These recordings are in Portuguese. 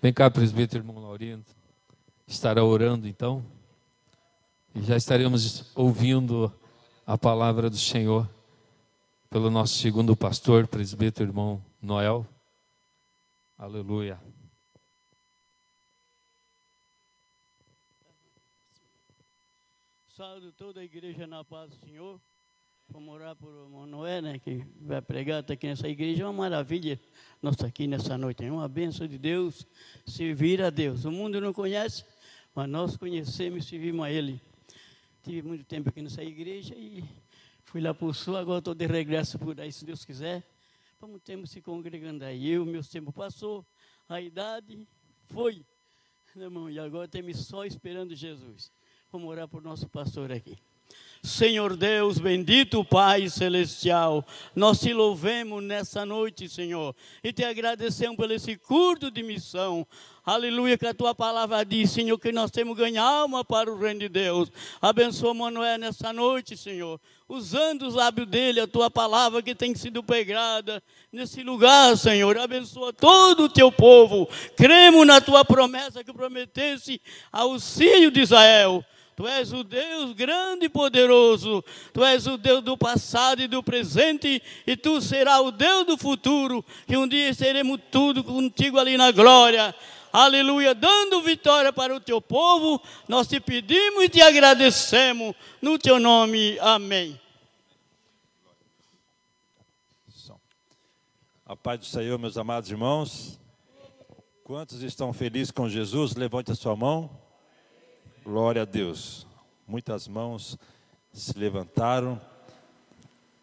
Vem cá, presbítero irmão Laurindo. Estará orando então. E já estaremos ouvindo a palavra do Senhor pelo nosso segundo pastor, presbítero irmão Noel. Aleluia. Saúde toda a igreja na paz do Senhor. Vamos orar por Manoé, né, que vai pregar até aqui nessa igreja. É uma maravilha nossa aqui nessa noite. É uma bênção de Deus servir a Deus. O mundo não conhece, mas nós conhecemos e servimos a Ele. Tive muito tempo aqui nessa igreja e fui lá para o sul, agora estou de regresso por aí, se Deus quiser. Vamos tempo se congregando aí. Eu, meu tempo passou, a idade foi. Né, irmão, e agora temos só esperando Jesus. Vamos orar por nosso pastor aqui. Senhor Deus, bendito Pai Celestial, nós te louvemos nessa noite, Senhor, e te agradecemos por esse curto de missão. Aleluia, que a tua palavra diz, Senhor, que nós temos que ganhar alma para o reino de Deus. Abençoa Manoel nessa noite, Senhor, usando os lábios dele, a tua palavra que tem sido pregada nesse lugar, Senhor. Abençoa todo o teu povo. Cremos na tua promessa que prometesse filho de Israel Tu és o Deus grande e poderoso. Tu és o Deus do passado e do presente. E tu serás o Deus do futuro. Que um dia seremos tudo contigo ali na glória. Aleluia. Dando vitória para o teu povo. Nós te pedimos e te agradecemos. No teu nome. Amém. A paz do Senhor, meus amados irmãos. Quantos estão felizes com Jesus? Levante a sua mão. Glória a Deus. Muitas mãos se levantaram.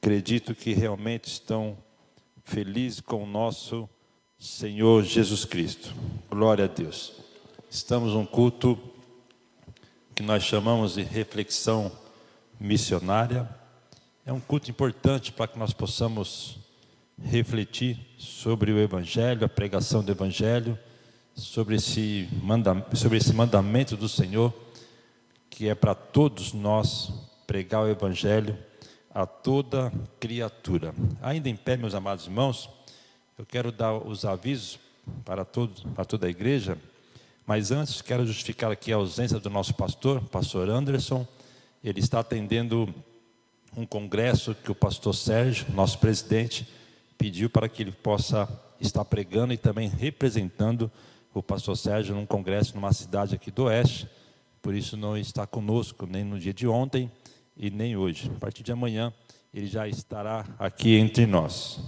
Acredito que realmente estão felizes com o nosso Senhor Jesus Cristo. Glória a Deus. Estamos num culto que nós chamamos de reflexão missionária. É um culto importante para que nós possamos refletir sobre o Evangelho, a pregação do Evangelho, sobre esse, sobre esse mandamento do Senhor que é para todos nós pregar o Evangelho a toda criatura. Ainda em pé, meus amados irmãos, eu quero dar os avisos para, todos, para toda a igreja, mas antes quero justificar aqui a ausência do nosso pastor, pastor Anderson. Ele está atendendo um congresso que o pastor Sérgio, nosso presidente, pediu para que ele possa estar pregando e também representando o pastor Sérgio num congresso numa cidade aqui do Oeste por isso não está conosco nem no dia de ontem e nem hoje. A partir de amanhã ele já estará aqui entre nós.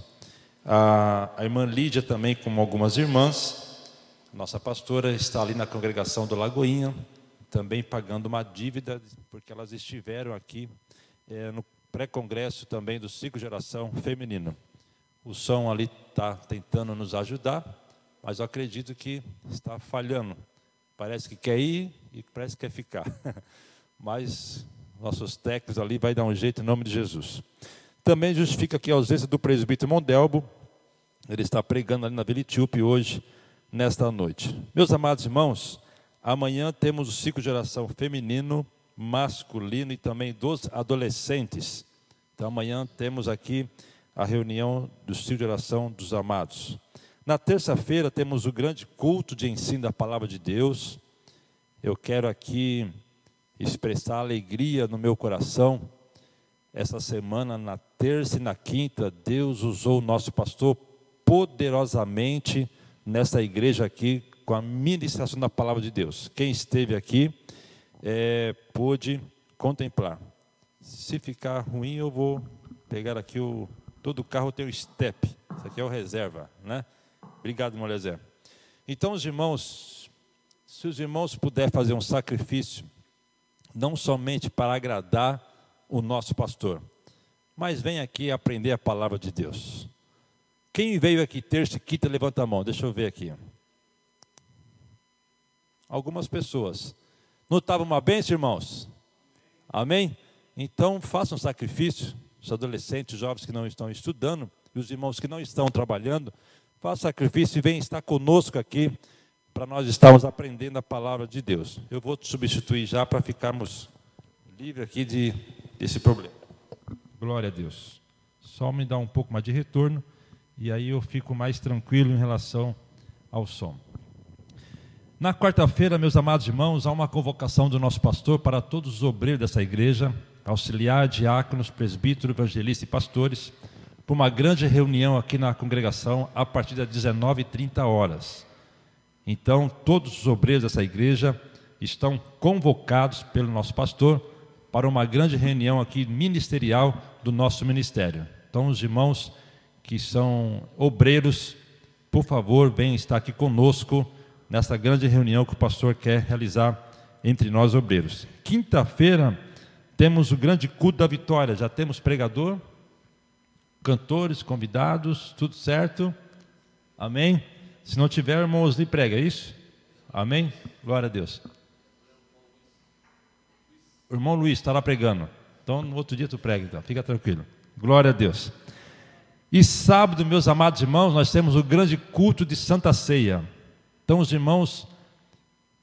A, a irmã Lídia também, como algumas irmãs, nossa pastora, está ali na congregação do Lagoinha, também pagando uma dívida, porque elas estiveram aqui é, no pré-congresso também do ciclo geração feminino. O som ali está tentando nos ajudar, mas eu acredito que está falhando. Parece que quer ir e parece que quer ficar. Mas nossos técnicos ali vai dar um jeito em nome de Jesus. Também justifica aqui a ausência do presbítero Mondelbo. Ele está pregando ali na Vila Etíope hoje, nesta noite. Meus amados irmãos, amanhã temos o ciclo de geração feminino, masculino e também dos adolescentes. Então amanhã temos aqui a reunião do ciclo de geração dos amados. Na terça-feira temos o grande culto de ensino da palavra de Deus. Eu quero aqui expressar alegria no meu coração. Essa semana, na terça e na quinta, Deus usou o nosso pastor poderosamente nessa igreja aqui com a ministração da palavra de Deus. Quem esteve aqui é, pôde contemplar. Se ficar ruim, eu vou pegar aqui o todo carro tem o step. Isso aqui é o reserva, né? Obrigado, Molezé. Então, os irmãos, se os irmãos puderem fazer um sacrifício, não somente para agradar o nosso pastor, mas vem aqui aprender a palavra de Deus. Quem veio aqui terça e quinta, levanta a mão, deixa eu ver aqui. Algumas pessoas. Não estava uma bênção, irmãos? Amém? Então, façam um sacrifício, os adolescentes, os jovens que não estão estudando, e os irmãos que não estão trabalhando, Faça sacrifício e vem estar conosco aqui para nós estarmos aprendendo a palavra de Deus. Eu vou te substituir já para ficarmos livres aqui de, desse problema. Glória a Deus. Só me dá um pouco mais de retorno e aí eu fico mais tranquilo em relação ao som. Na quarta-feira, meus amados irmãos, há uma convocação do nosso pastor para todos os obreiros dessa igreja, auxiliar, diáconos, presbítero, evangelista e pastores, para uma grande reunião aqui na congregação a partir das 19h30 horas. Então, todos os obreiros dessa igreja estão convocados pelo nosso pastor para uma grande reunião aqui ministerial do nosso ministério. Então, os irmãos que são obreiros, por favor, venham estar aqui conosco nessa grande reunião que o pastor quer realizar entre nós obreiros. Quinta-feira temos o grande culto da vitória. Já temos pregador, cantores, convidados, tudo certo? Amém? Se não tiver, irmãos, lhe prega, é isso? Amém? Glória a Deus. O irmão Luiz está lá pregando. Então, no outro dia tu prega, então. Fica tranquilo. Glória a Deus. E sábado, meus amados irmãos, nós temos o grande culto de Santa Ceia. Então, os irmãos,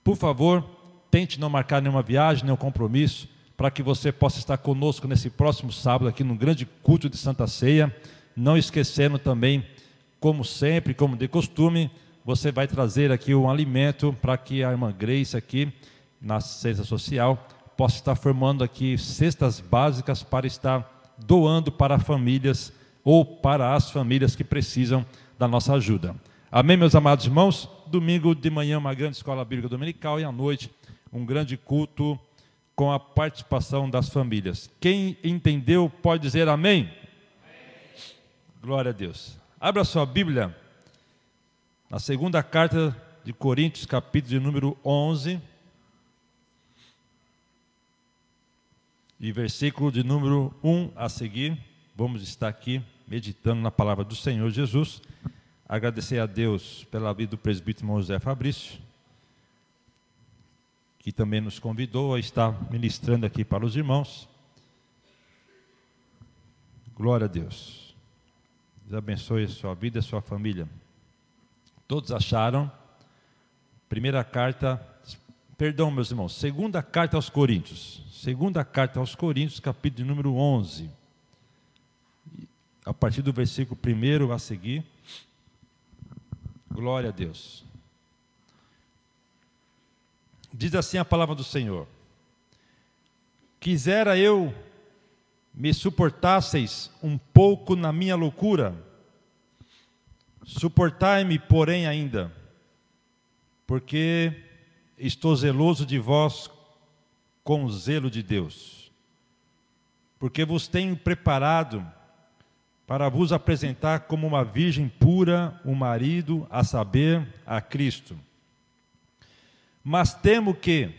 por favor, tente não marcar nenhuma viagem, nenhum compromisso, para que você possa estar conosco nesse próximo sábado, aqui no grande culto de Santa Ceia. Não esquecendo também, como sempre, como de costume, você vai trazer aqui um alimento para que a irmã Grace aqui, na cesta social, possa estar formando aqui cestas básicas para estar doando para famílias ou para as famílias que precisam da nossa ajuda. Amém, meus amados irmãos? Domingo de manhã, uma grande escola bíblica dominical e à noite, um grande culto com a participação das famílias. Quem entendeu pode dizer amém? Glória a Deus. Abra sua Bíblia na segunda carta de Coríntios, capítulo de número 11. E versículo de número 1 a seguir. Vamos estar aqui meditando na palavra do Senhor Jesus. Agradecer a Deus pela vida do presbítero José Fabrício, que também nos convidou a estar ministrando aqui para os irmãos. Glória a Deus. Deus abençoe a sua vida e a sua família. Todos acharam? Primeira carta, perdão, meus irmãos, segunda carta aos Coríntios. Segunda carta aos Coríntios, capítulo número 11. A partir do versículo 1 a seguir. Glória a Deus. Diz assim a palavra do Senhor: Quisera eu me suportasseis um pouco na minha loucura, suportai-me, porém, ainda, porque estou zeloso de vós com o zelo de Deus, porque vos tenho preparado para vos apresentar como uma virgem pura o um marido, a saber, a Cristo. Mas temo que,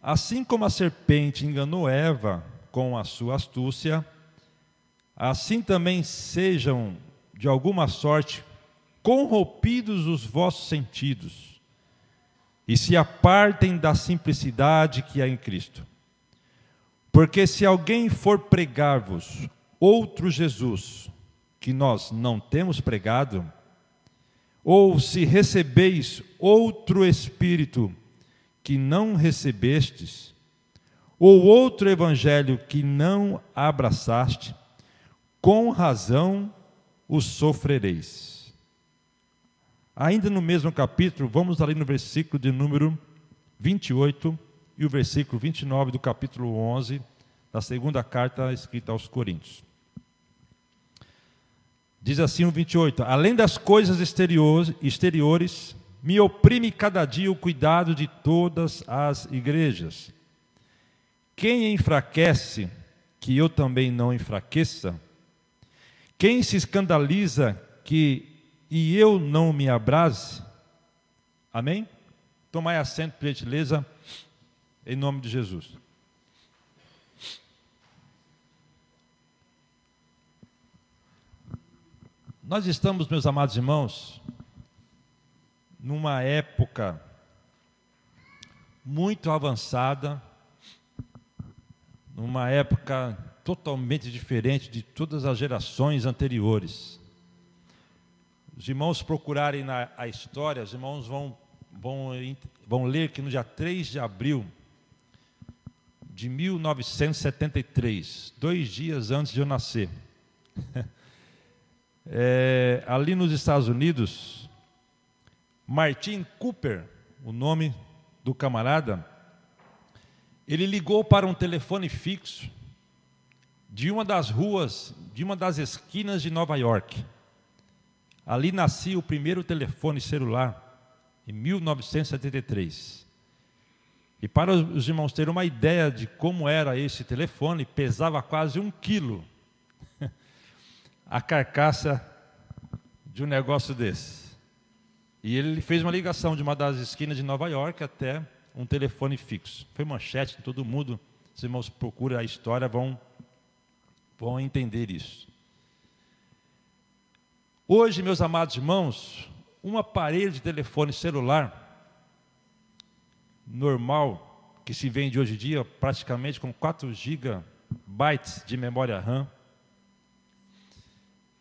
assim como a serpente enganou Eva com a sua astúcia, assim também sejam, de alguma sorte, corrompidos os vossos sentidos e se apartem da simplicidade que há em Cristo. Porque se alguém for pregar-vos outro Jesus, que nós não temos pregado, ou se recebeis outro Espírito que não recebestes, ou outro Evangelho que não abraçaste, com razão o sofrereis. Ainda no mesmo capítulo, vamos ali no versículo de número 28 e o versículo 29 do capítulo 11 da segunda carta escrita aos Coríntios. Diz assim o 28: Além das coisas exteriores, exteriores, me oprime cada dia o cuidado de todas as igrejas. Quem enfraquece, que eu também não enfraqueça? Quem se escandaliza, que e eu não me abrase? Amém? Tomai assento, por gentileza, em nome de Jesus. Nós estamos, meus amados irmãos, numa época muito avançada, numa época totalmente diferente de todas as gerações anteriores. Os irmãos procurarem na a história, os irmãos vão, vão, vão ler que no dia 3 de abril de 1973, dois dias antes de eu nascer, é, ali nos Estados Unidos, Martin Cooper, o nome do camarada, ele ligou para um telefone fixo de uma das ruas, de uma das esquinas de Nova York. Ali nascia o primeiro telefone celular, em 1973. E para os irmãos terem uma ideia de como era esse telefone, pesava quase um quilo a carcaça de um negócio desse. E ele fez uma ligação de uma das esquinas de Nova York até um telefone fixo. Foi manchete, todo mundo, os irmãos procuram a história, vão, vão entender isso. Hoje, meus amados irmãos, um aparelho de telefone celular normal que se vende hoje em dia, praticamente com 4 GB de memória RAM,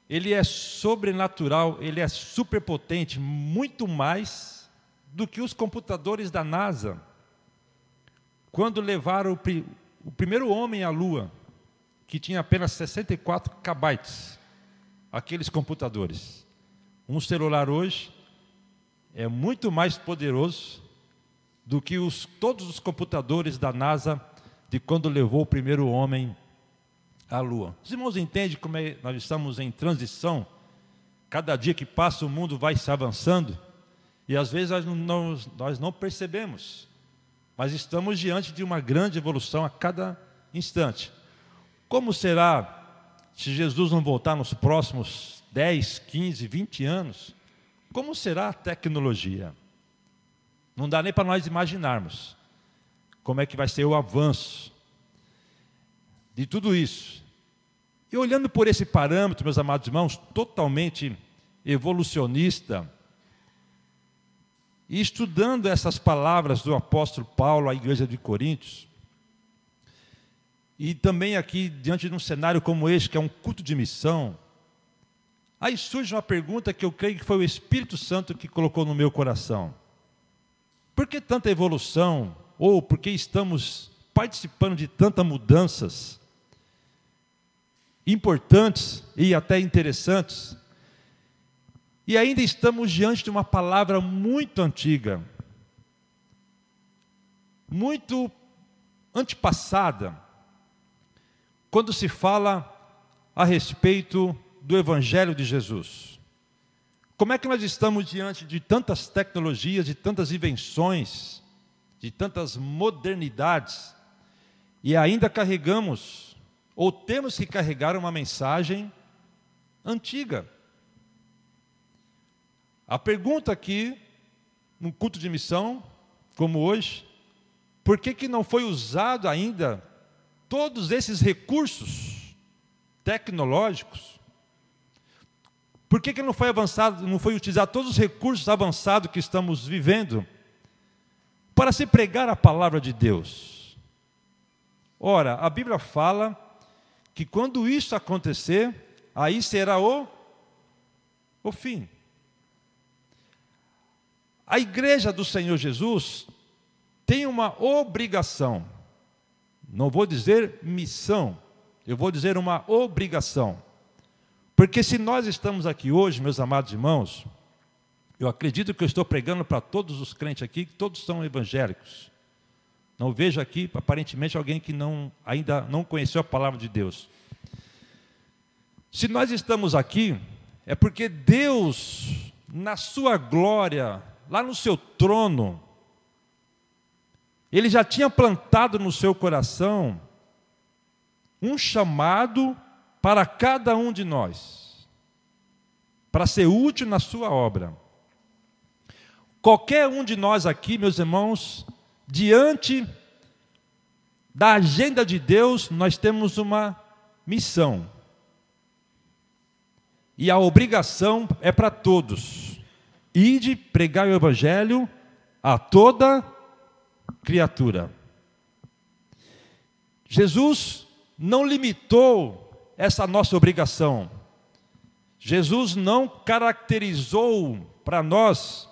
ele é sobrenatural, ele é superpotente, muito mais do que os computadores da NASA. Quando levaram o, pri o primeiro homem à Lua, que tinha apenas 64 KB, aqueles computadores. Um celular hoje é muito mais poderoso do que os, todos os computadores da NASA de quando levou o primeiro homem à Lua. Os irmãos entendem como é, nós estamos em transição? Cada dia que passa o mundo vai se avançando e às vezes nós não, nós não percebemos, mas estamos diante de uma grande evolução a cada instante. Como será se Jesus não voltar nos próximos 10, 15, 20 anos? Como será a tecnologia? Não dá nem para nós imaginarmos como é que vai ser o avanço de tudo isso. E olhando por esse parâmetro, meus amados irmãos, totalmente evolucionista, e estudando essas palavras do apóstolo Paulo à igreja de Coríntios, e também aqui diante de um cenário como este, que é um culto de missão, aí surge uma pergunta que eu creio que foi o Espírito Santo que colocou no meu coração. Por que tanta evolução? Ou por que estamos participando de tantas mudanças importantes e até interessantes? E ainda estamos diante de uma palavra muito antiga, muito antepassada, quando se fala a respeito do Evangelho de Jesus. Como é que nós estamos diante de tantas tecnologias, de tantas invenções, de tantas modernidades, e ainda carregamos, ou temos que carregar uma mensagem antiga? A pergunta aqui, num culto de missão, como hoje, por que, que não foi usado ainda todos esses recursos tecnológicos por que, que não foi avançado, não foi utilizado todos os recursos avançados que estamos vivendo para se pregar a palavra de Deus? Ora, a Bíblia fala que quando isso acontecer, aí será o, o fim. A igreja do Senhor Jesus tem uma obrigação, não vou dizer missão, eu vou dizer uma obrigação porque se nós estamos aqui hoje, meus amados irmãos, eu acredito que eu estou pregando para todos os crentes aqui, que todos são evangélicos. Não vejo aqui, aparentemente, alguém que não, ainda não conheceu a palavra de Deus. Se nós estamos aqui, é porque Deus, na sua glória, lá no seu trono, Ele já tinha plantado no seu coração um chamado para cada um de nós, para ser útil na sua obra. Qualquer um de nós aqui, meus irmãos, diante da agenda de Deus, nós temos uma missão. E a obrigação é para todos. Ide pregar o evangelho a toda criatura. Jesus não limitou essa nossa obrigação. Jesus não caracterizou para nós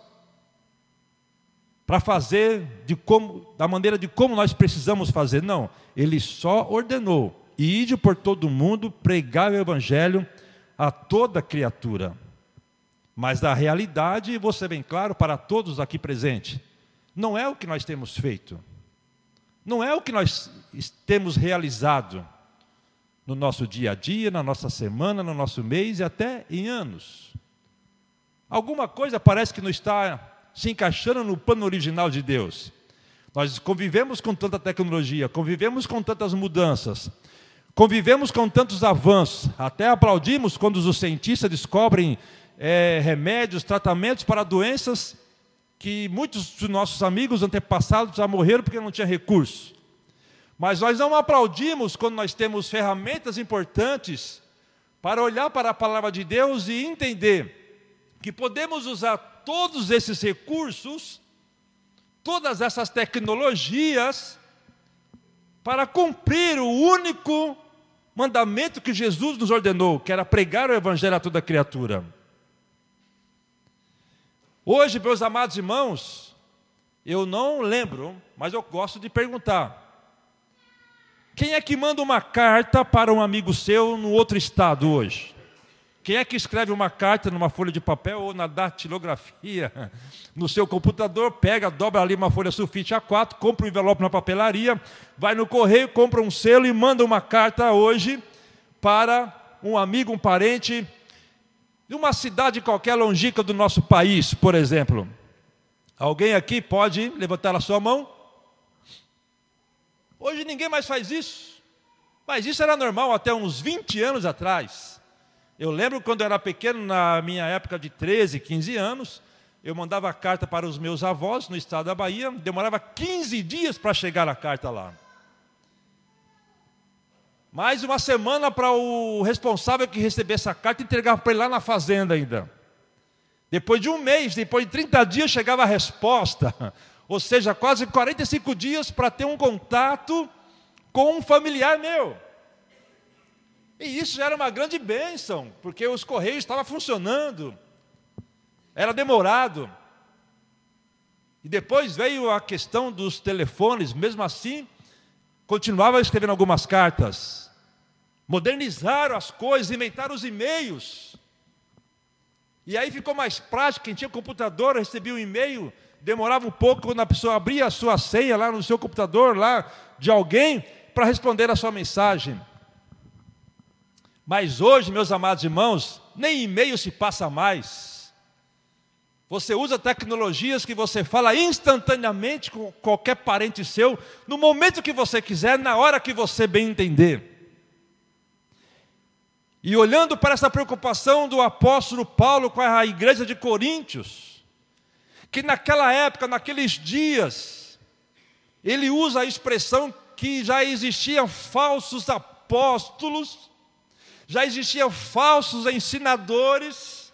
para fazer de como, da maneira de como nós precisamos fazer, não. Ele só ordenou: ide por todo mundo, pregar o evangelho a toda criatura. Mas a realidade, ser bem claro para todos aqui presentes, não é o que nós temos feito, não é o que nós temos realizado no nosso dia a dia, na nossa semana, no nosso mês e até em anos. Alguma coisa parece que não está se encaixando no plano original de Deus. Nós convivemos com tanta tecnologia, convivemos com tantas mudanças, convivemos com tantos avanços, até aplaudimos quando os cientistas descobrem é, remédios, tratamentos para doenças que muitos dos nossos amigos antepassados já morreram porque não tinha recurso. Mas nós não aplaudimos quando nós temos ferramentas importantes para olhar para a palavra de Deus e entender que podemos usar todos esses recursos, todas essas tecnologias, para cumprir o único mandamento que Jesus nos ordenou, que era pregar o Evangelho a toda criatura. Hoje, meus amados irmãos, eu não lembro, mas eu gosto de perguntar: quem é que manda uma carta para um amigo seu no outro estado hoje? Quem é que escreve uma carta numa folha de papel ou na datilografia no seu computador, pega, dobra ali uma folha sulfite A4, compra um envelope na papelaria, vai no correio, compra um selo e manda uma carta hoje para um amigo, um parente, de uma cidade qualquer longínqua do nosso país, por exemplo. Alguém aqui pode levantar a sua mão? Hoje ninguém mais faz isso. Mas isso era normal até uns 20 anos atrás. Eu lembro quando eu era pequeno, na minha época de 13, 15 anos, eu mandava carta para os meus avós no estado da Bahia, demorava 15 dias para chegar a carta lá. Mais uma semana para o responsável que recebesse a carta entregar para ele lá na fazenda ainda. Depois de um mês, depois de 30 dias, chegava a resposta ou seja, quase 45 dias para ter um contato com um familiar meu. E isso era uma grande bênção, porque os correios estavam funcionando, era demorado. E depois veio a questão dos telefones, mesmo assim, continuava escrevendo algumas cartas. Modernizaram as coisas, inventaram os e-mails. E aí ficou mais prático, quem tinha computador recebia um e-mail demorava um pouco quando a pessoa abria a sua senha lá no seu computador, lá de alguém, para responder a sua mensagem. Mas hoje, meus amados irmãos, nem e-mail se passa mais. Você usa tecnologias que você fala instantaneamente com qualquer parente seu, no momento que você quiser, na hora que você bem entender. E olhando para essa preocupação do apóstolo Paulo com a igreja de Coríntios, que naquela época, naqueles dias, ele usa a expressão que já existiam falsos apóstolos, já existiam falsos ensinadores,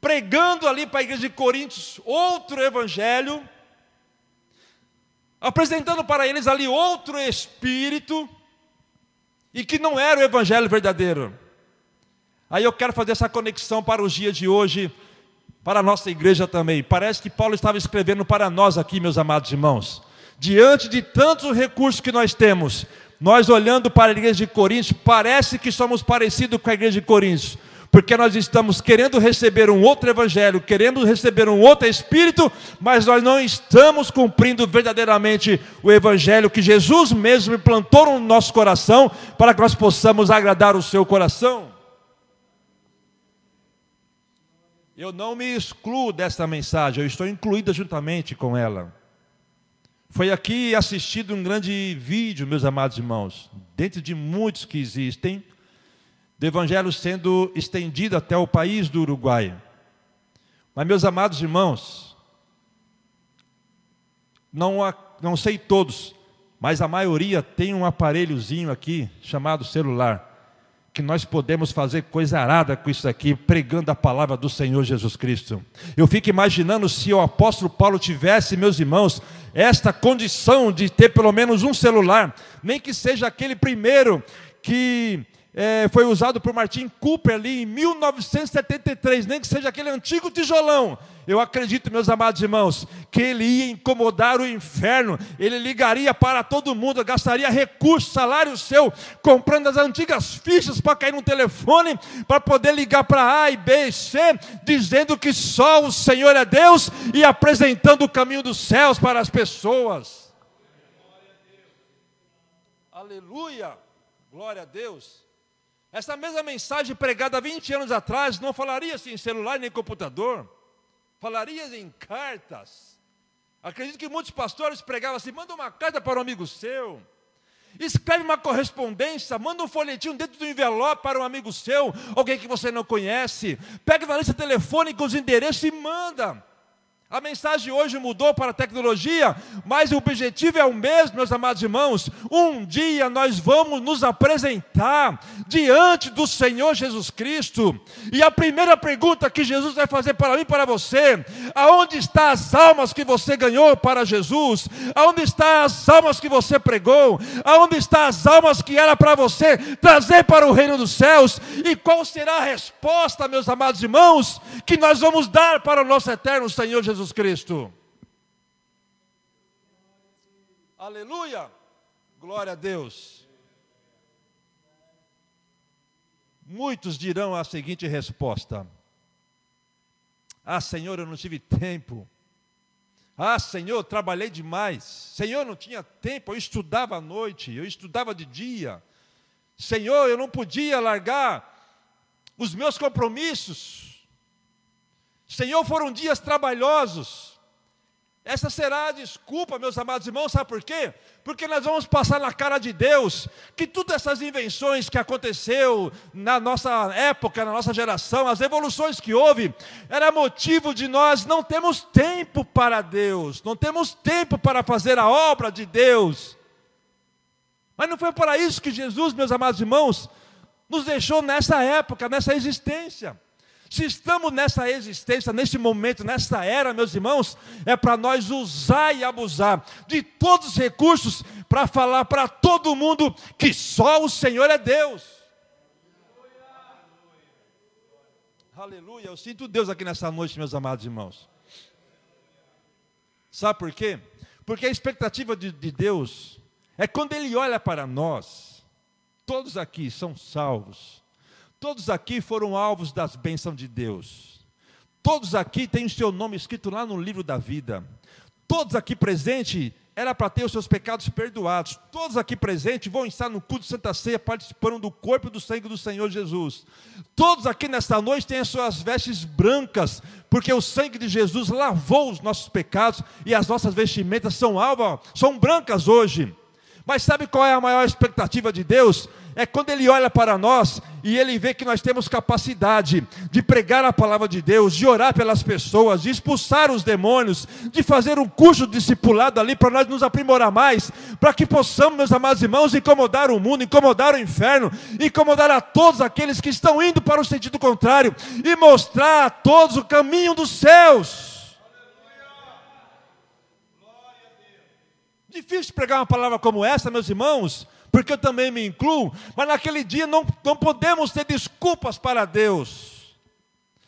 pregando ali para a igreja de Coríntios outro evangelho, apresentando para eles ali outro espírito, e que não era o evangelho verdadeiro. Aí eu quero fazer essa conexão para os dias de hoje, para a nossa igreja também. Parece que Paulo estava escrevendo para nós aqui, meus amados irmãos. Diante de tantos recursos que nós temos, nós olhando para a igreja de Coríntios, parece que somos parecidos com a igreja de Coríntios, porque nós estamos querendo receber um outro evangelho, querendo receber um outro espírito, mas nós não estamos cumprindo verdadeiramente o evangelho que Jesus mesmo plantou no nosso coração, para que nós possamos agradar o seu coração. Eu não me excluo desta mensagem, eu estou incluída juntamente com ela. Foi aqui assistido um grande vídeo, meus amados irmãos, dentro de muitos que existem, do Evangelho sendo estendido até o país do Uruguai. Mas, meus amados irmãos, não, não sei todos, mas a maioria tem um aparelhozinho aqui chamado celular que nós podemos fazer coisa arada com isso aqui, pregando a palavra do Senhor Jesus Cristo. Eu fico imaginando se o apóstolo Paulo tivesse, meus irmãos, esta condição de ter pelo menos um celular, nem que seja aquele primeiro que é, foi usado por Martin Cooper ali em 1973, nem que seja aquele antigo tijolão. Eu acredito, meus amados irmãos, que ele ia incomodar o inferno, ele ligaria para todo mundo, gastaria recursos, salário seu, comprando as antigas fichas para cair no telefone, para poder ligar para A e B e C, dizendo que só o Senhor é Deus e apresentando o caminho dos céus para as pessoas. Aleluia! Glória a Deus. Essa mesma mensagem pregada 20 anos atrás não falaria assim em celular nem computador, falaria em cartas. Acredito que muitos pastores pregavam assim: manda uma carta para um amigo seu, escreve uma correspondência, manda um folhetinho dentro do envelope para um amigo seu, alguém que você não conhece, pega na lista telefônica os endereços e manda. A mensagem hoje mudou para a tecnologia, mas o objetivo é o mesmo, meus amados irmãos. Um dia nós vamos nos apresentar diante do Senhor Jesus Cristo. E a primeira pergunta que Jesus vai fazer para mim e para você: aonde estão as almas que você ganhou para Jesus? Aonde estão as almas que você pregou? Aonde estão as almas que era para você trazer para o reino dos céus? E qual será a resposta, meus amados irmãos, que nós vamos dar para o nosso eterno Senhor Jesus Jesus Cristo. Aleluia! Glória a Deus. Muitos dirão a seguinte resposta: Ah, Senhor, eu não tive tempo. Ah, Senhor, trabalhei demais. Senhor, não tinha tempo. Eu estudava à noite, eu estudava de dia. Senhor, eu não podia largar os meus compromissos. Senhor, foram dias trabalhosos. Essa será a desculpa, meus amados irmãos, sabe por quê? Porque nós vamos passar na cara de Deus que todas essas invenções que aconteceu na nossa época, na nossa geração, as evoluções que houve, era motivo de nós não termos tempo para Deus, não temos tempo para fazer a obra de Deus. Mas não foi para isso que Jesus, meus amados irmãos, nos deixou nessa época, nessa existência. Se estamos nessa existência, nesse momento, nessa era, meus irmãos, é para nós usar e abusar de todos os recursos para falar para todo mundo que só o Senhor é Deus. Aleluia. Eu sinto Deus aqui nessa noite, meus amados irmãos. Sabe por quê? Porque a expectativa de, de Deus é quando Ele olha para nós, todos aqui são salvos Todos aqui foram alvos das bênçãos de Deus. Todos aqui têm o seu nome escrito lá no livro da vida. Todos aqui presentes era para ter os seus pecados perdoados. Todos aqui presentes vão estar no culto de Santa Ceia participando do corpo e do sangue do Senhor Jesus. Todos aqui nesta noite têm as suas vestes brancas, porque o sangue de Jesus lavou os nossos pecados e as nossas vestimentas são alvas, são brancas hoje. Mas sabe qual é a maior expectativa de Deus? É quando Ele olha para nós e Ele vê que nós temos capacidade de pregar a palavra de Deus, de orar pelas pessoas, de expulsar os demônios, de fazer um curso discipulado ali para nós nos aprimorar mais, para que possamos, meus amados irmãos, incomodar o mundo, incomodar o inferno, incomodar a todos aqueles que estão indo para o sentido contrário e mostrar a todos o caminho dos céus. Difícil pregar uma palavra como essa, meus irmãos, porque eu também me incluo, mas naquele dia não, não podemos ter desculpas para Deus.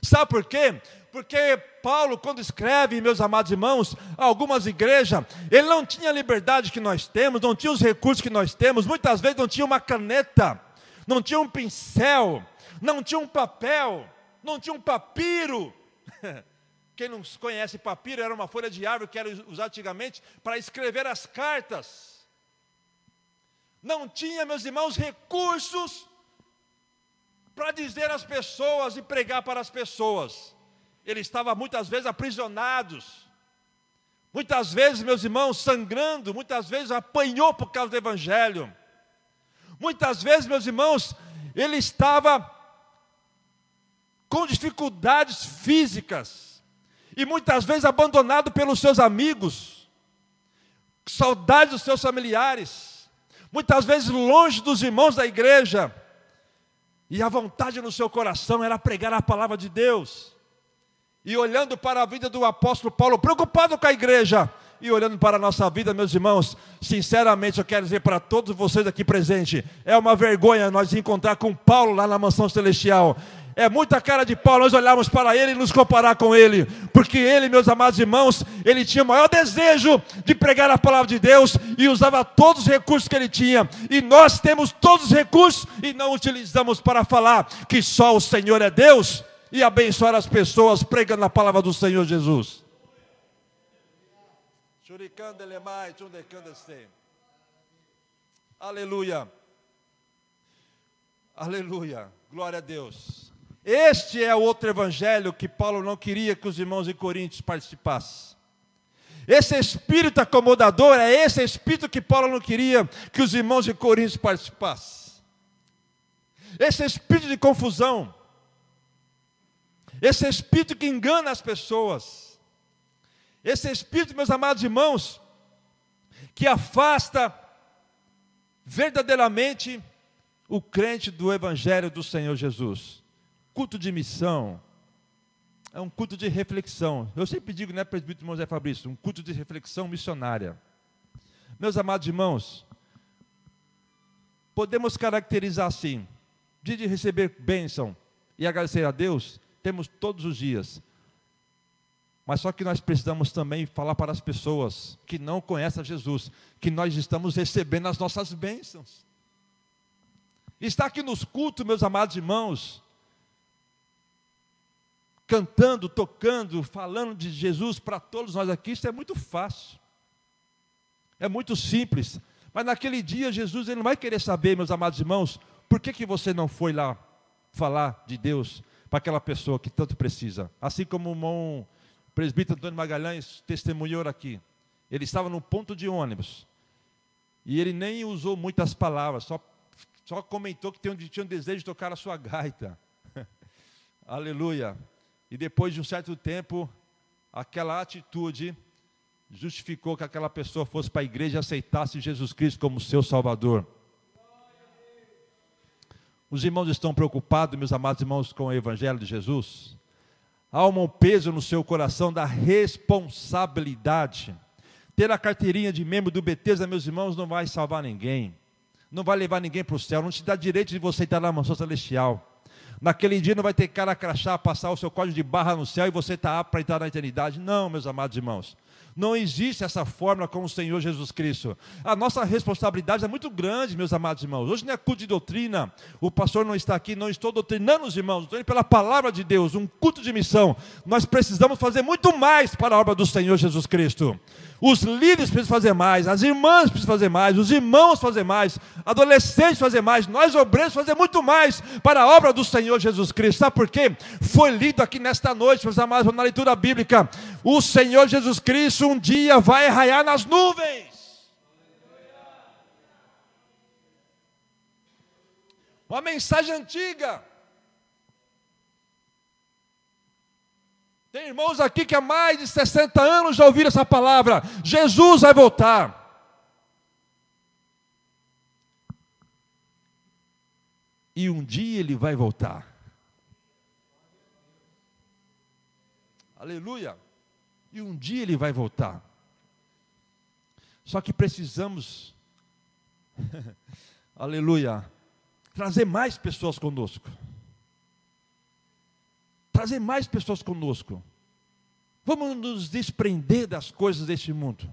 Sabe por quê? Porque Paulo, quando escreve, meus amados irmãos, algumas igrejas, ele não tinha a liberdade que nós temos, não tinha os recursos que nós temos, muitas vezes não tinha uma caneta, não tinha um pincel, não tinha um papel, não tinha um papiro. Quem não conhece papiro, era uma folha de árvore que era usada antigamente para escrever as cartas. Não tinha, meus irmãos, recursos para dizer às pessoas e pregar para as pessoas. Ele estava muitas vezes aprisionados. Muitas vezes, meus irmãos, sangrando, muitas vezes apanhou por causa do Evangelho. Muitas vezes, meus irmãos, ele estava com dificuldades físicas e muitas vezes abandonado pelos seus amigos, saudade dos seus familiares, muitas vezes longe dos irmãos da igreja, e a vontade no seu coração era pregar a palavra de Deus. E olhando para a vida do apóstolo Paulo, preocupado com a igreja, e olhando para a nossa vida, meus irmãos, sinceramente eu quero dizer para todos vocês aqui presentes: é uma vergonha nós encontrar com Paulo lá na mansão celestial. É muita cara de pau nós olharmos para ele e nos comparar com ele, porque ele, meus amados irmãos, ele tinha o maior desejo de pregar a palavra de Deus e usava todos os recursos que ele tinha, e nós temos todos os recursos e não utilizamos para falar que só o Senhor é Deus e abençoar as pessoas pregando a palavra do Senhor Jesus. Aleluia. Aleluia. Glória a Deus. Este é o outro evangelho que Paulo não queria que os irmãos em Coríntios participassem. Esse espírito acomodador é esse espírito que Paulo não queria que os irmãos de Coríntios participassem. Esse espírito de confusão, esse espírito que engana as pessoas, esse espírito, meus amados irmãos, que afasta verdadeiramente o crente do Evangelho do Senhor Jesus. Culto de missão é um culto de reflexão. Eu sempre digo, né, presbítero José Fabrício, um culto de reflexão missionária. Meus amados irmãos, podemos caracterizar assim: dia de receber bênção e agradecer a Deus, temos todos os dias. Mas só que nós precisamos também falar para as pessoas que não conhecem Jesus, que nós estamos recebendo as nossas bênçãos. Está aqui nos cultos, meus amados irmãos, cantando, tocando, falando de Jesus para todos nós aqui, isso é muito fácil. É muito simples. Mas naquele dia Jesus ele não vai querer saber, meus amados irmãos, por que, que você não foi lá falar de Deus para aquela pessoa que tanto precisa. Assim como o irmão presbítero Antônio Magalhães testemunhou aqui. Ele estava no ponto de ônibus. E ele nem usou muitas palavras, só, só comentou que tinha um desejo de tocar a sua gaita. Aleluia. E depois de um certo tempo, aquela atitude justificou que aquela pessoa fosse para a igreja e aceitasse Jesus Cristo como seu Salvador. Os irmãos estão preocupados, meus amados irmãos, com o Evangelho de Jesus? Há um peso no seu coração da responsabilidade. Ter a carteirinha de membro do Betesda, meus irmãos, não vai salvar ninguém. Não vai levar ninguém para o céu. Não te dá direito de você estar na mansão celestial. Naquele dia não vai ter cara crachá, passar o seu código de barra no céu e você está apto para entrar na eternidade. Não, meus amados irmãos. Não existe essa fórmula com o Senhor Jesus Cristo. A nossa responsabilidade é muito grande, meus amados irmãos. Hoje não é culto de doutrina. O pastor não está aqui, não estou doutrinando os irmãos, estou indo pela palavra de Deus, um culto de missão. Nós precisamos fazer muito mais para a obra do Senhor Jesus Cristo. Os líderes precisam fazer mais, as irmãs precisam fazer mais, os irmãos fazer mais, adolescentes fazer mais, nós obreiros fazer muito mais para a obra do Senhor Jesus Cristo. Sabe por quê? Foi lido aqui nesta noite, meus amados, na leitura bíblica. O Senhor Jesus Cristo um dia vai raiar nas nuvens. Uma mensagem antiga. Tem irmãos aqui que há mais de 60 anos já ouviram essa palavra: Jesus vai voltar. E um dia ele vai voltar. Aleluia. E um dia ele vai voltar. Só que precisamos, aleluia, trazer mais pessoas conosco trazer mais pessoas conosco. Vamos nos desprender das coisas deste mundo.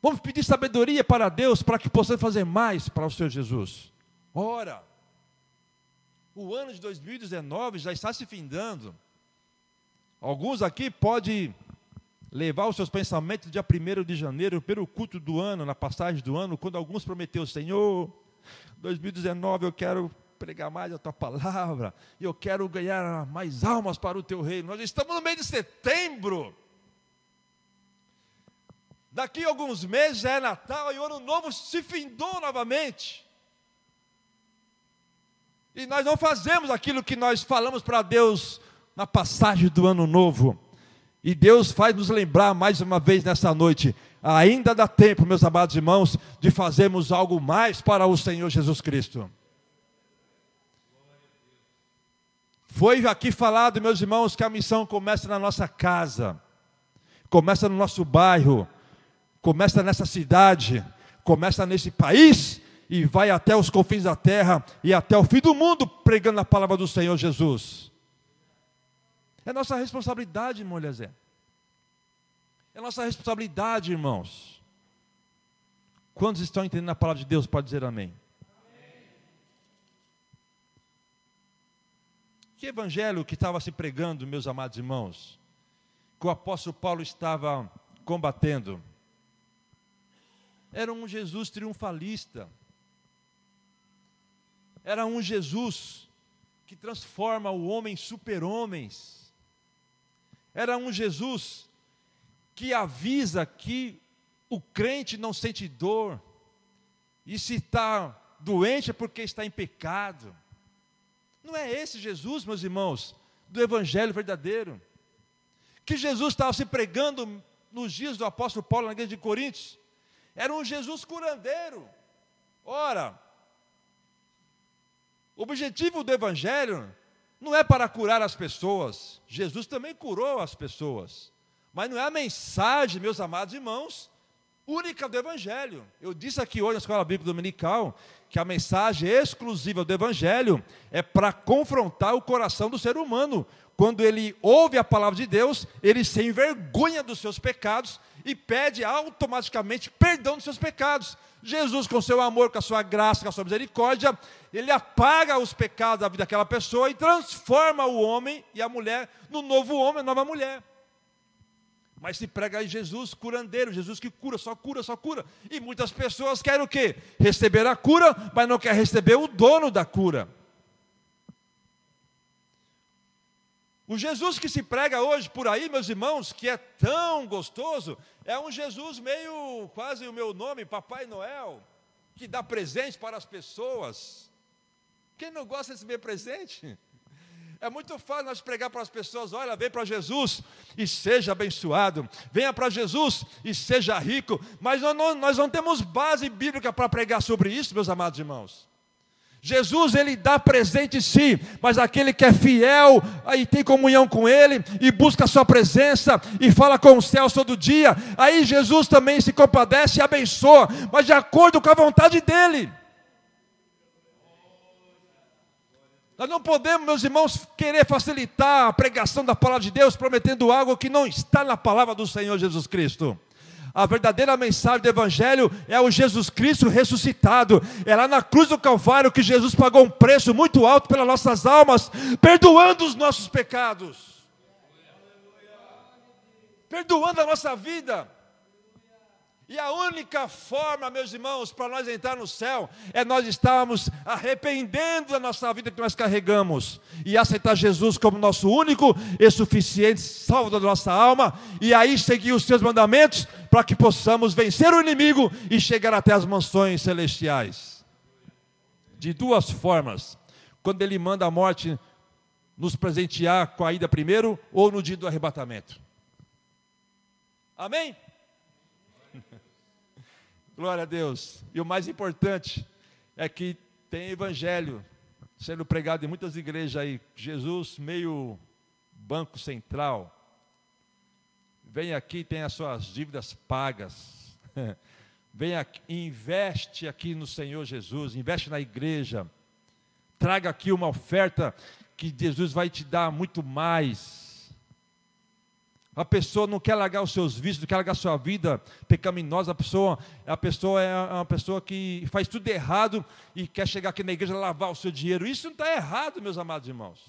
Vamos pedir sabedoria para Deus para que possamos fazer mais para o Senhor Jesus. Ora, o ano de 2019 já está se findando. Alguns aqui podem levar os seus pensamentos dia 1 de janeiro, pelo culto do ano, na passagem do ano, quando alguns prometeu, Senhor, 2019 eu quero pregar mais a tua palavra, e eu quero ganhar mais almas para o teu reino. Nós estamos no mês de setembro. Daqui a alguns meses é Natal e o ano novo se findou novamente. E nós não fazemos aquilo que nós falamos para Deus na passagem do ano novo. E Deus faz nos lembrar mais uma vez nessa noite. Ainda dá tempo, meus amados irmãos, de fazermos algo mais para o Senhor Jesus Cristo. Foi aqui falado, meus irmãos, que a missão começa na nossa casa. começa no nosso bairro, começa nessa cidade, começa nesse país e vai até os confins da terra e até o fim do mundo pregando a palavra do Senhor Jesus. É nossa responsabilidade, irmão Eliezer. É nossa responsabilidade, irmãos. Quantos estão entendendo a palavra de Deus? Pode dizer amém. Que evangelho que estava se pregando, meus amados irmãos, que o apóstolo Paulo estava combatendo? Era um Jesus triunfalista. Era um Jesus que transforma o homem em super-homens. Era um Jesus que avisa que o crente não sente dor, e se está doente é porque está em pecado. Não é esse Jesus, meus irmãos, do Evangelho verdadeiro. Que Jesus estava se pregando nos dias do apóstolo Paulo na igreja de Coríntios. Era um Jesus curandeiro. Ora, o objetivo do Evangelho não é para curar as pessoas. Jesus também curou as pessoas. Mas não é a mensagem, meus amados irmãos, única do Evangelho. Eu disse aqui hoje na Escola Bíblica Dominical que a mensagem exclusiva do Evangelho é para confrontar o coração do ser humano. Quando ele ouve a palavra de Deus, ele se envergonha dos seus pecados e pede automaticamente perdão dos seus pecados. Jesus, com seu amor, com a sua graça, com a sua misericórdia, ele apaga os pecados da vida daquela pessoa e transforma o homem e a mulher no novo homem, nova mulher. Mas se prega aí Jesus curandeiro, Jesus que cura, só cura, só cura. E muitas pessoas querem o quê? Receber a cura, mas não quer receber o dono da cura. O Jesus que se prega hoje por aí, meus irmãos, que é tão gostoso, é um Jesus meio, quase o meu nome, Papai Noel, que dá presentes para as pessoas. Quem não gosta de receber presente? É muito fácil nós pregar para as pessoas: olha, vem para Jesus e seja abençoado, venha para Jesus e seja rico, mas nós não, nós não temos base bíblica para pregar sobre isso, meus amados irmãos. Jesus ele dá presente sim, mas aquele que é fiel aí tem comunhão com ele e busca a sua presença e fala com os céus todo dia, aí Jesus também se compadece e abençoa, mas de acordo com a vontade dele. Nós não podemos, meus irmãos, querer facilitar a pregação da palavra de Deus prometendo algo que não está na palavra do Senhor Jesus Cristo. A verdadeira mensagem do Evangelho é o Jesus Cristo ressuscitado. É lá na cruz do Calvário que Jesus pagou um preço muito alto pelas nossas almas, perdoando os nossos pecados, perdoando a nossa vida. E a única forma, meus irmãos, para nós entrar no céu é nós estarmos arrependendo da nossa vida que nós carregamos e aceitar Jesus como nosso único e suficiente salvador da nossa alma e aí seguir os seus mandamentos para que possamos vencer o inimigo e chegar até as mansões celestiais. De duas formas: quando ele manda a morte nos presentear com a ida primeiro ou no dia do arrebatamento. Amém? Glória a Deus. E o mais importante é que tem evangelho sendo pregado em muitas igrejas aí. Jesus, meio banco central. Vem aqui, tem as suas dívidas pagas. Vem aqui, investe aqui no Senhor Jesus, investe na igreja. Traga aqui uma oferta que Jesus vai te dar muito mais. A pessoa não quer largar os seus vícios, não quer largar a sua vida pecaminosa. A pessoa, a pessoa é uma pessoa que faz tudo errado e quer chegar aqui na igreja lavar o seu dinheiro. Isso não está errado, meus amados irmãos.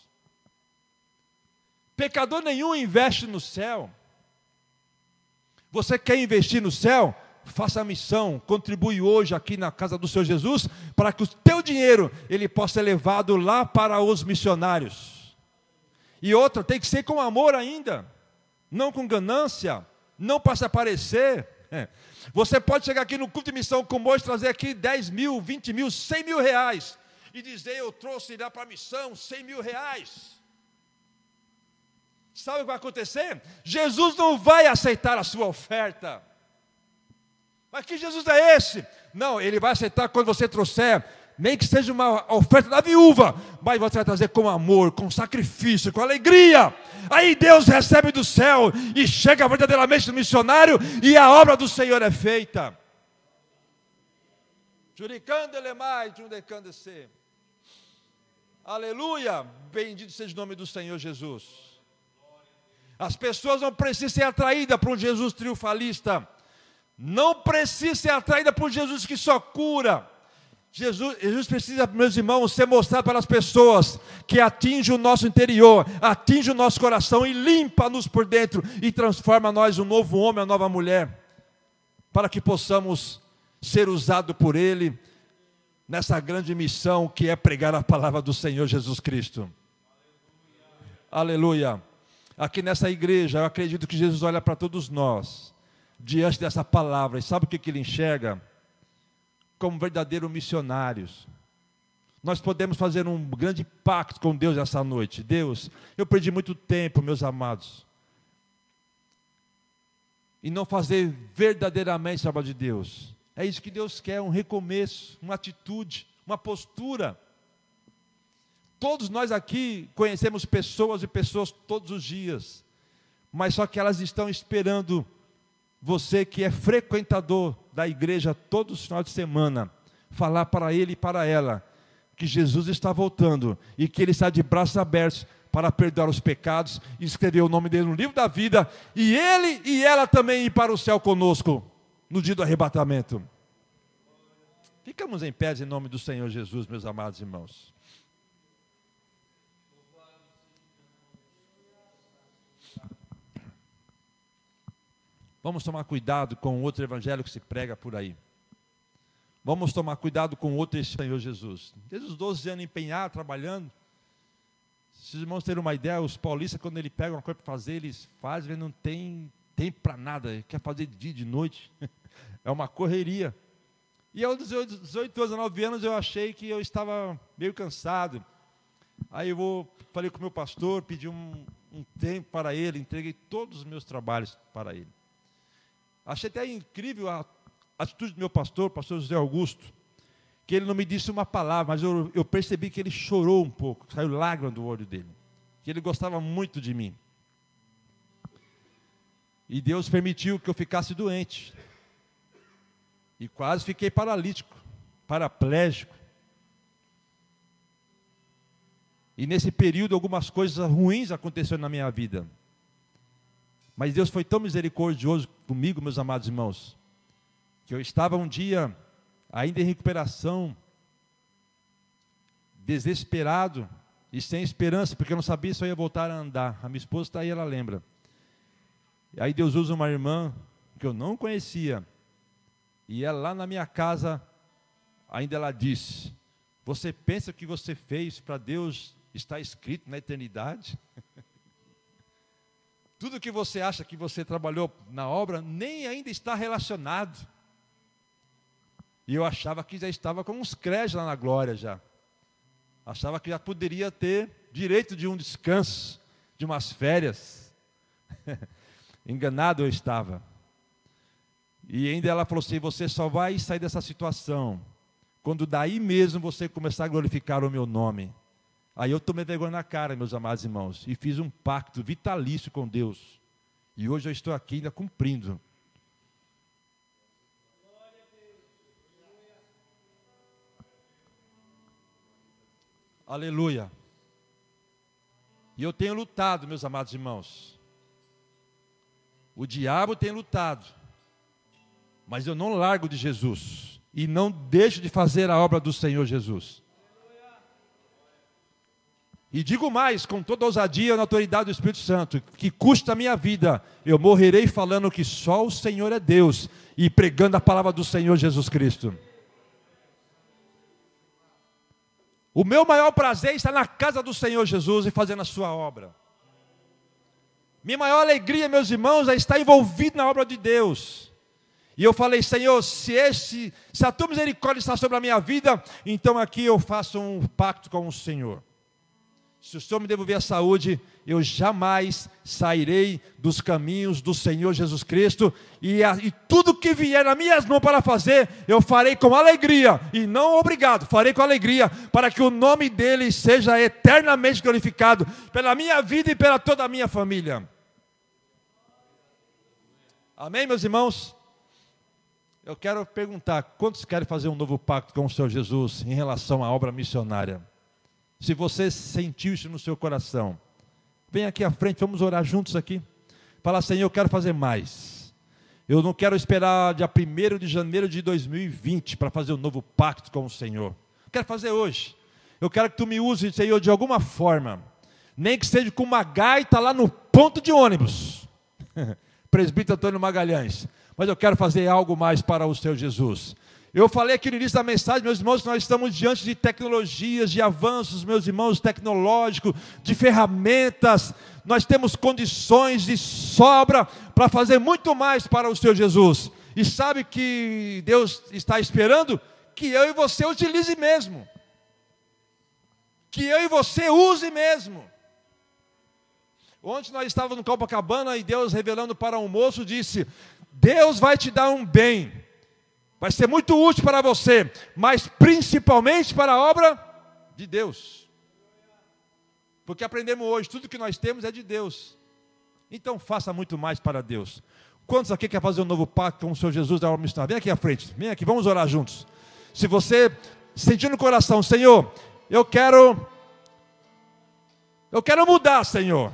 Pecador nenhum investe no céu. Você quer investir no céu? Faça a missão, contribui hoje aqui na casa do Senhor Jesus, para que o teu dinheiro ele possa ser levado lá para os missionários. E outra, tem que ser com amor ainda não com ganância, não para se aparecer. É. Você pode chegar aqui no culto de missão com hoje, trazer aqui 10 mil, 20 mil, 100 mil reais e dizer: Eu trouxe lá para a missão 100 mil reais. Sabe o que vai acontecer? Jesus não vai aceitar a sua oferta. Mas que Jesus é esse? Não, ele vai aceitar quando você trouxer nem que seja uma oferta da viúva, mas você vai trazer com amor, com sacrifício, com alegria. Aí Deus recebe do céu e chega verdadeiramente no missionário e a obra do Senhor é feita. Aleluia! Bendito seja o nome do Senhor Jesus. As pessoas não precisam ser atraídas por um Jesus triunfalista. Não precisam ser atraídas por Jesus que só cura. Jesus, Jesus precisa, meus irmãos, ser mostrado para as pessoas que atinge o nosso interior, atinge o nosso coração e limpa-nos por dentro e transforma nós um novo homem, uma nova mulher, para que possamos ser usados por Ele nessa grande missão que é pregar a palavra do Senhor Jesus Cristo. Aleluia. Aleluia. Aqui nessa igreja, eu acredito que Jesus olha para todos nós, diante dessa palavra, e sabe o que, que ele enxerga? Como verdadeiros missionários. Nós podemos fazer um grande pacto com Deus essa noite. Deus, eu perdi muito tempo, meus amados, e não fazer verdadeiramente a obra de Deus. É isso que Deus quer, um recomeço, uma atitude, uma postura. Todos nós aqui conhecemos pessoas e pessoas todos os dias, mas só que elas estão esperando você que é frequentador da igreja todos os finais de semana, falar para ele e para ela que Jesus está voltando e que ele está de braços abertos para perdoar os pecados e escrever o nome dele no livro da vida e ele e ela também ir para o céu conosco no dia do arrebatamento. Ficamos em pé em nome do Senhor Jesus, meus amados irmãos. Vamos tomar cuidado com outro evangelho que se prega por aí. Vamos tomar cuidado com outro Senhor Jesus. Desde os 12 anos empenhado, trabalhando. Se os irmãos terem uma ideia, os paulistas, quando ele pega uma coisa para fazer, eles fazem, não tem tempo para nada, quer fazer de dia, de noite. é uma correria. E aos 18, 18 anos, 19 anos, eu achei que eu estava meio cansado. Aí eu vou, falei com o meu pastor, pedi um, um tempo para ele, entreguei todos os meus trabalhos para ele. Achei até incrível a atitude do meu pastor, pastor José Augusto, que ele não me disse uma palavra, mas eu, eu percebi que ele chorou um pouco, saiu lágrima do olho dele, que ele gostava muito de mim. E Deus permitiu que eu ficasse doente. E quase fiquei paralítico, paraplégico. E nesse período algumas coisas ruins aconteceram na minha vida. Mas Deus foi tão misericordioso comigo, meus amados irmãos, que eu estava um dia ainda em recuperação, desesperado e sem esperança, porque eu não sabia se eu ia voltar a andar. A minha esposa está aí, ela lembra. E aí Deus usa uma irmã que eu não conhecia, e ela lá na minha casa, ainda ela disse: Você pensa que você fez para Deus está escrito na eternidade? Tudo que você acha que você trabalhou na obra nem ainda está relacionado. E eu achava que já estava com uns créditos lá na glória já. Achava que já poderia ter direito de um descanso, de umas férias. Enganado eu estava. E ainda ela falou assim: você só vai sair dessa situação quando daí mesmo você começar a glorificar o meu nome. Aí eu tomei vergonha na cara, meus amados irmãos, e fiz um pacto vitalício com Deus. E hoje eu estou aqui ainda cumprindo. Aleluia. E eu tenho lutado, meus amados irmãos. O diabo tem lutado. Mas eu não largo de Jesus. E não deixo de fazer a obra do Senhor Jesus. E digo mais, com toda ousadia na autoridade do Espírito Santo, que custa a minha vida, eu morrerei falando que só o Senhor é Deus e pregando a palavra do Senhor Jesus Cristo. O meu maior prazer está na casa do Senhor Jesus e fazendo a sua obra. Minha maior alegria, meus irmãos, é estar envolvido na obra de Deus. E eu falei, Senhor, se, esse, se a tua misericórdia está sobre a minha vida, então aqui eu faço um pacto com o Senhor. Se o Senhor me devolver a saúde, eu jamais sairei dos caminhos do Senhor Jesus Cristo, e, a, e, tudo que vier nas minhas mãos para fazer, eu farei com alegria, e não obrigado, farei com alegria, para que o nome dele seja eternamente glorificado, pela minha vida e pela toda a minha família. Amém, meus irmãos? Eu quero perguntar: quantos querem fazer um novo pacto com o Senhor Jesus em relação à obra missionária? Se você sentiu isso no seu coração, vem aqui à frente, vamos orar juntos aqui. Fala, Senhor, eu quero fazer mais. Eu não quero esperar dia 1 de janeiro de 2020 para fazer um novo pacto com o Senhor. Eu quero fazer hoje. Eu quero que tu me use, Senhor, de alguma forma. Nem que seja com uma gaita lá no ponto de ônibus. Presbítero Antônio Magalhães. Mas eu quero fazer algo mais para o Senhor Jesus. Eu falei aqui no início da mensagem, meus irmãos, nós estamos diante de tecnologias, de avanços, meus irmãos, tecnológicos, de ferramentas. Nós temos condições de sobra para fazer muito mais para o Senhor Jesus. E sabe que Deus está esperando? Que eu e você utilize mesmo. Que eu e você use mesmo. Ontem nós estávamos no Copacabana e Deus revelando para um moço disse: Deus vai te dar um bem vai ser muito útil para você, mas principalmente para a obra de Deus. Porque aprendemos hoje, tudo que nós temos é de Deus. Então faça muito mais para Deus. Quantos aqui quer fazer um novo pacto com o Senhor Jesus da obra missionária? Vem aqui à frente, vem aqui, vamos orar juntos. Se você sentir no coração, Senhor, eu quero eu quero mudar, Senhor.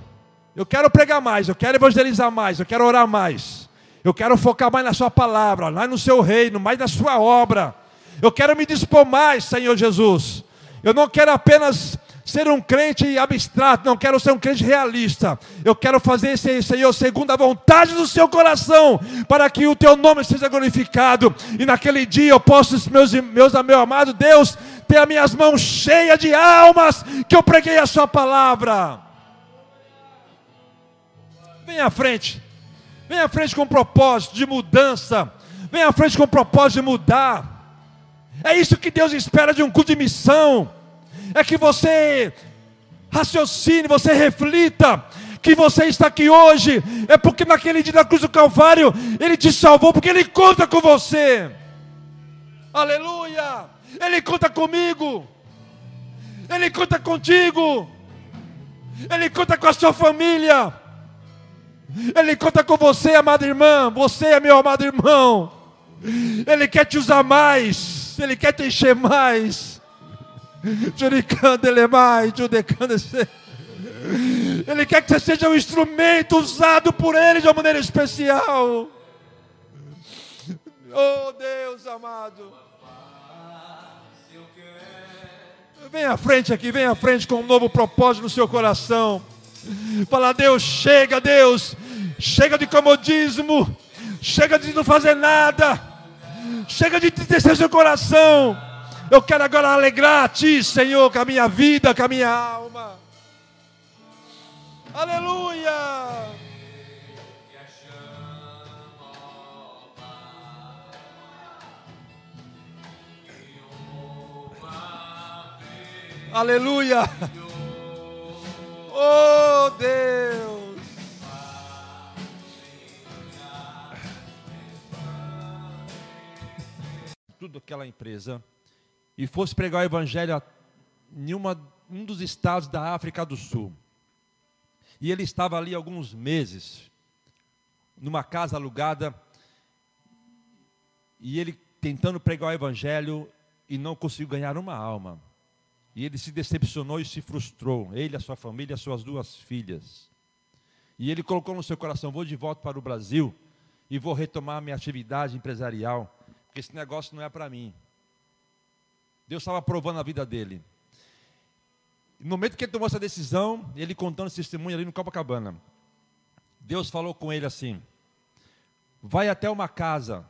Eu quero pregar mais, eu quero evangelizar mais, eu quero orar mais. Eu quero focar mais na Sua palavra, mais no Seu reino, mais na Sua obra. Eu quero me dispor mais, Senhor Jesus. Eu não quero apenas ser um crente abstrato, não quero ser um crente realista. Eu quero fazer esse Senhor segundo a vontade do seu coração, para que o teu nome seja glorificado. E naquele dia eu possa, meus, meus meu amado Deus, ter as minhas mãos cheias de almas que eu preguei a sua palavra. Vem à frente. Vem à frente com um propósito de mudança. Vem à frente com um propósito de mudar. É isso que Deus espera de um culto de missão. É que você raciocine, você reflita que você está aqui hoje é porque naquele dia da cruz do Calvário Ele te salvou, porque Ele conta com você. Aleluia! Ele conta comigo. Ele conta contigo. Ele conta com a sua família. Ele conta com você, amada irmã. Você é meu amado irmão. Ele quer te usar mais. Ele quer te encher mais. Ele quer que você seja um instrumento usado por Ele de uma maneira especial. Oh Deus amado. Vem à frente aqui, vem à frente com um novo propósito no seu coração. Fala, Deus, chega, Deus, chega de comodismo, chega de não fazer nada, chega de descer seu coração. Eu quero agora alegrar a Ti, Senhor, com a minha vida, com a minha alma. Aleluia! Aleluia! Oh Deus! Tudo aquela empresa e fosse pregar o evangelho em um dos estados da África do Sul. E ele estava ali alguns meses, numa casa alugada, e ele tentando pregar o evangelho e não conseguiu ganhar uma alma. E ele se decepcionou e se frustrou, ele, a sua família, as suas duas filhas. E ele colocou no seu coração: vou de volta para o Brasil e vou retomar minha atividade empresarial, porque esse negócio não é para mim. Deus estava provando a vida dele. No momento que ele tomou essa decisão, ele contando esse testemunho ali no Copacabana, Deus falou com ele assim: vai até uma casa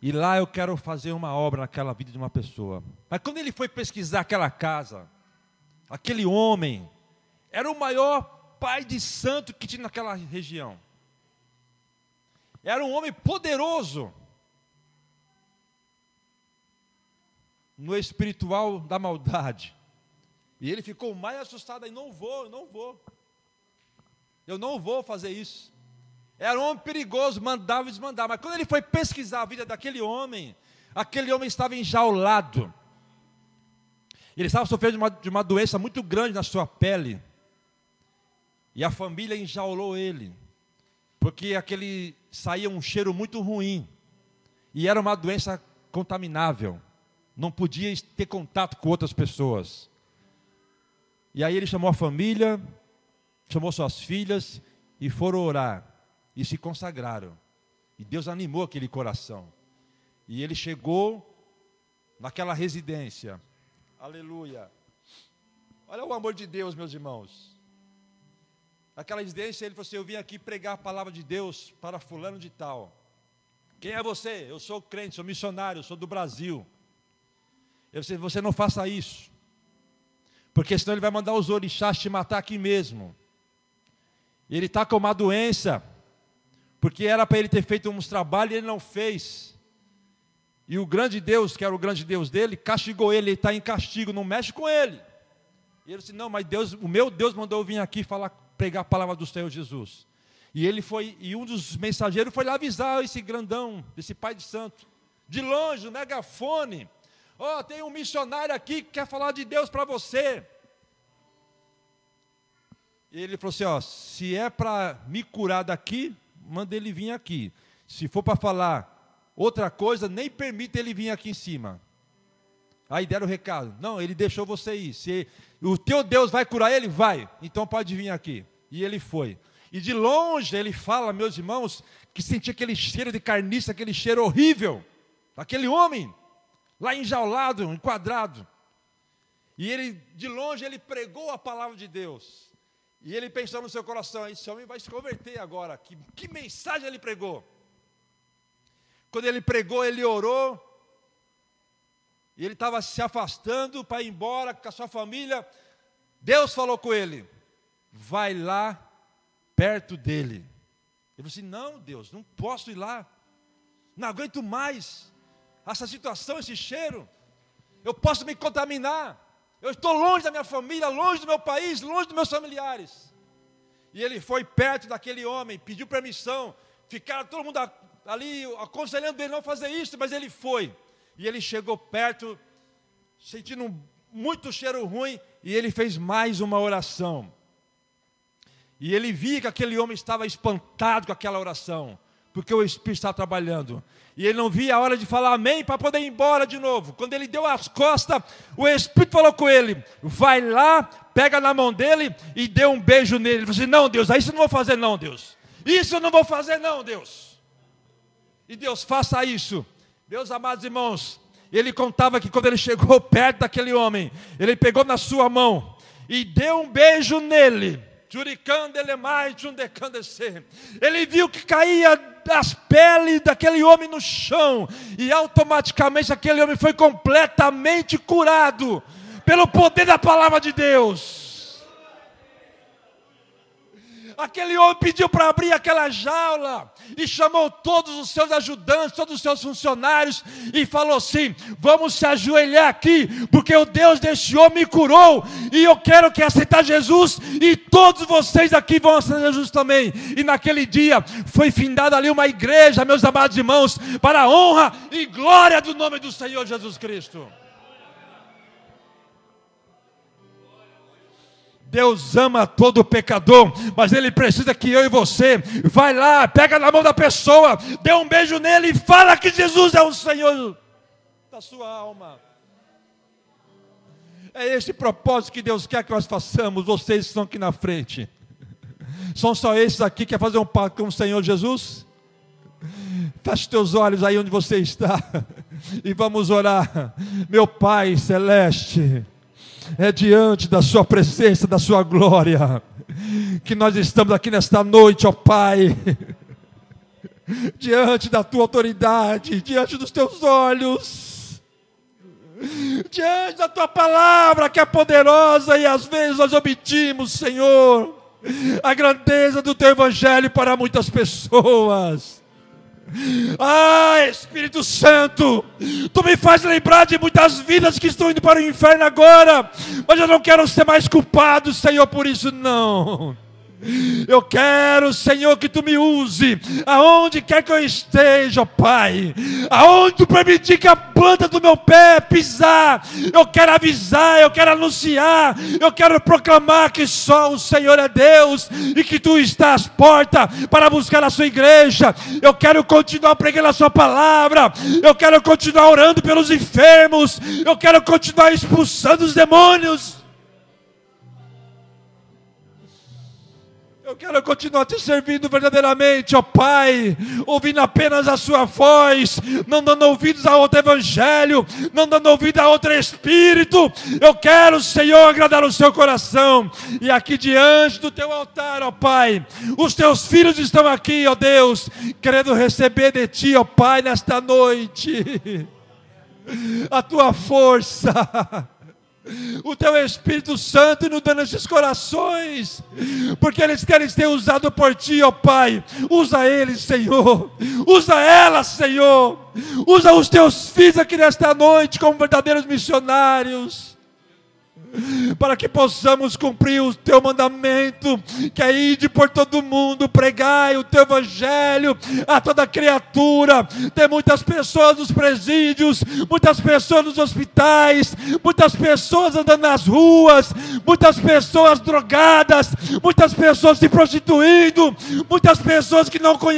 e lá eu quero fazer uma obra naquela vida de uma pessoa. Mas quando ele foi pesquisar aquela casa, aquele homem era o maior pai de santo que tinha naquela região. Era um homem poderoso no espiritual da maldade. E ele ficou mais assustado aí, não vou, não vou. Eu não vou fazer isso. Era um homem perigoso, mandava e desmandava. Mas quando ele foi pesquisar a vida daquele homem, aquele homem estava enjaulado. Ele estava sofrendo de uma, de uma doença muito grande na sua pele. E a família enjaulou ele. Porque aquele saía um cheiro muito ruim. E era uma doença contaminável. Não podia ter contato com outras pessoas. E aí ele chamou a família, chamou suas filhas e foram orar e se consagraram. E Deus animou aquele coração. E ele chegou naquela residência. Aleluia. Olha o amor de Deus, meus irmãos. Naquela residência ele falou assim: Eu vim aqui pregar a palavra de Deus para fulano de tal. Quem é você? Eu sou crente, sou missionário, sou do Brasil. Eu disse, você não faça isso. Porque senão ele vai mandar os orixás te matar aqui mesmo. Ele está com uma doença porque era para ele ter feito uns trabalhos e ele não fez. E o grande Deus, que era o grande Deus dele, castigou ele, ele está em castigo, não mexe com ele. E ele disse: Não, mas Deus, o meu Deus mandou eu vir aqui falar, pregar a palavra do Senhor Jesus. E ele foi, e um dos mensageiros foi lá avisar esse grandão, desse pai de santo, de longe, o megafone. Ó, oh, tem um missionário aqui que quer falar de Deus para você. E ele falou assim: ó, se é para me curar daqui, manda ele vir aqui. Se for para falar outra coisa, nem permita ele vir aqui em cima. Aí deram o recado. Não, ele deixou você ir. Se o teu Deus vai curar ele, vai. Então pode vir aqui. E ele foi. E de longe ele fala, meus irmãos, que sentia aquele cheiro de carniça, aquele cheiro horrível. Aquele homem, lá enjaulado, enquadrado. E ele, de longe, ele pregou a palavra de Deus. E ele pensou no seu coração: esse homem vai se converter agora. Que, que mensagem ele pregou? Quando ele pregou, ele orou. E ele estava se afastando para ir embora com a sua família. Deus falou com ele: vai lá perto dele. Ele falou assim: não, Deus, não posso ir lá. Não aguento mais essa situação, esse cheiro. Eu posso me contaminar. Eu estou longe da minha família, longe do meu país, longe dos meus familiares. E ele foi perto daquele homem, pediu permissão. Ficaram todo mundo ali aconselhando ele não fazer isso, mas ele foi. E ele chegou perto, sentindo muito cheiro ruim, e ele fez mais uma oração. E ele via que aquele homem estava espantado com aquela oração, porque o Espírito estava trabalhando. E ele não via a hora de falar amém para poder ir embora de novo. Quando ele deu as costas, o Espírito falou com ele: vai lá, pega na mão dele e dê um beijo nele. Ele falou assim: não, Deus, isso eu não vou fazer, não, Deus. Isso eu não vou fazer, não, Deus. E Deus, faça isso. Meus amados irmãos, ele contava que quando ele chegou perto daquele homem, ele pegou na sua mão e deu um beijo nele. Ele viu que caía das peles daquele homem no chão, e automaticamente aquele homem foi completamente curado pelo poder da palavra de Deus. Aquele homem pediu para abrir aquela jaula e chamou todos os seus ajudantes, todos os seus funcionários e falou assim: Vamos se ajoelhar aqui, porque o Deus desse homem me curou e eu quero que aceitar Jesus e todos vocês aqui vão aceitar Jesus também. E naquele dia foi findada ali uma igreja, meus amados irmãos, para a honra e glória do nome do Senhor Jesus Cristo. Deus ama todo pecador, mas Ele precisa que eu e você vai lá, pega na mão da pessoa, dê um beijo nele e fala que Jesus é o Senhor da sua alma. É esse propósito que Deus quer que nós façamos. Vocês estão aqui na frente. São só esses aqui que quer fazer um pacto com o Senhor Jesus? Feche teus olhos aí onde você está e vamos orar. Meu Pai celeste é diante da Sua presença, da Sua glória, que nós estamos aqui nesta noite, ó Pai, diante da Tua autoridade, diante dos Teus olhos, diante da Tua palavra que é poderosa e às vezes nós omitimos, Senhor, a grandeza do Teu Evangelho para muitas pessoas. Ah, Espírito Santo, tu me faz lembrar de muitas vidas que estão indo para o inferno agora, mas eu não quero ser mais culpado, Senhor, por isso não. Eu quero, Senhor, que tu me use aonde quer que eu esteja, Pai. Aonde tu permitir que a planta do meu pé pisar, eu quero avisar, eu quero anunciar, eu quero proclamar que só o Senhor é Deus e que tu estás às portas para buscar a sua igreja. Eu quero continuar pregando a sua palavra. Eu quero continuar orando pelos enfermos. Eu quero continuar expulsando os demônios. Eu quero continuar te servindo verdadeiramente, ó Pai, ouvindo apenas a Sua voz, não dando ouvidos a outro evangelho, não dando ouvido a outro espírito. Eu quero, Senhor, agradar o seu coração. E aqui diante do teu altar, ó Pai, os teus filhos estão aqui, ó Deus, querendo receber de Ti, ó Pai, nesta noite, a tua força o teu Espírito Santo inundando esses corações, porque eles querem ser usados por ti, ó Pai. Usa eles, Senhor. Usa elas, Senhor. Usa os teus filhos aqui nesta noite como verdadeiros missionários para que possamos cumprir o teu mandamento, que é ir por todo mundo, pregai o teu evangelho a toda criatura. Tem muitas pessoas nos presídios, muitas pessoas nos hospitais, muitas pessoas andando nas ruas, muitas pessoas drogadas, muitas pessoas se prostituindo, muitas pessoas que não conhecem